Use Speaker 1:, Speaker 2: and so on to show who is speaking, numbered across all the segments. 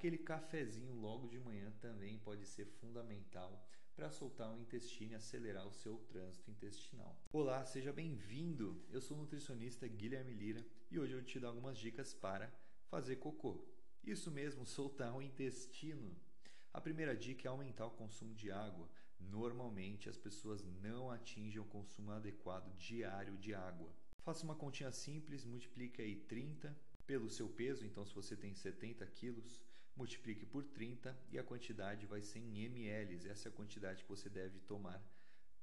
Speaker 1: Aquele cafezinho logo de manhã também pode ser fundamental para soltar o intestino e acelerar o seu trânsito intestinal. Olá, seja bem-vindo. Eu sou o nutricionista Guilherme Lira e hoje eu vou te dar algumas dicas para fazer cocô. Isso mesmo, soltar o intestino. A primeira dica é aumentar o consumo de água. Normalmente as pessoas não atingem o consumo adequado diário de água. Faça uma continha simples, multiplique aí 30 pelo seu peso, então se você tem 70 quilos, multiplique por 30 e a quantidade vai ser em ml. Essa é a quantidade que você deve tomar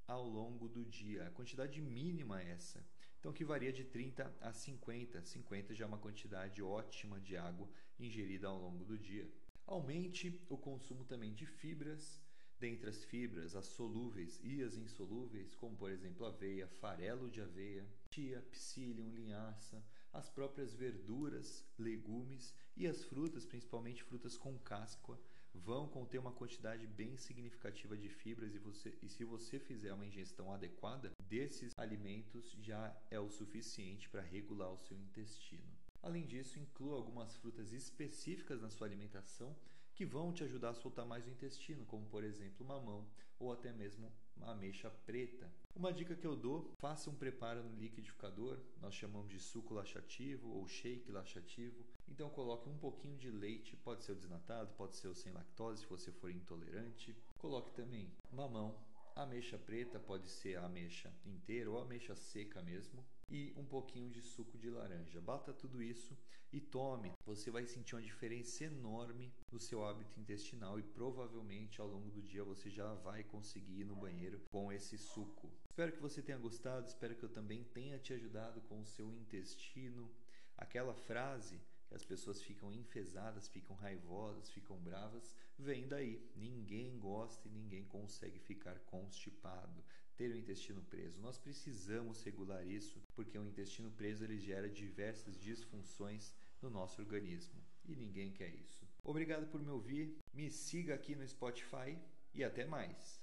Speaker 1: ao longo do dia. A quantidade mínima é essa. Então, que varia de 30 a 50. 50 já é uma quantidade ótima de água ingerida ao longo do dia. Aumente o consumo também de fibras. Dentre as fibras, as solúveis e as insolúveis, como por exemplo aveia, farelo de aveia, chia, psyllium, linhaça, as próprias verduras, legumes e as frutas, principalmente frutas com casca, vão conter uma quantidade bem significativa de fibras e, você, e se você fizer uma ingestão adequada desses alimentos já é o suficiente para regular o seu intestino. Além disso, inclua algumas frutas específicas na sua alimentação que vão te ajudar a soltar mais o intestino, como por exemplo mamão ou até mesmo ameixa preta. Uma dica que eu dou: faça um preparo no liquidificador, nós chamamos de suco laxativo ou shake laxativo. Então coloque um pouquinho de leite, pode ser o desnatado, pode ser o sem lactose se você for intolerante. Coloque também mamão, ameixa preta, pode ser a ameixa inteira ou ameixa seca mesmo e um pouquinho de suco de laranja. Bata tudo isso e tome. Você vai sentir uma diferença enorme no seu hábito intestinal e provavelmente ao longo do dia você já vai conseguir ir no banheiro com esse suco. Espero que você tenha gostado, espero que eu também tenha te ajudado com o seu intestino. Aquela frase que as pessoas ficam enfesadas, ficam raivosas, ficam bravas, vem daí. Ninguém gosta e ninguém consegue ficar constipado, ter o intestino preso. Nós precisamos regular isso, porque o intestino preso ele gera diversas disfunções no nosso organismo e ninguém quer isso. Obrigado por me ouvir, me siga aqui no Spotify e até mais.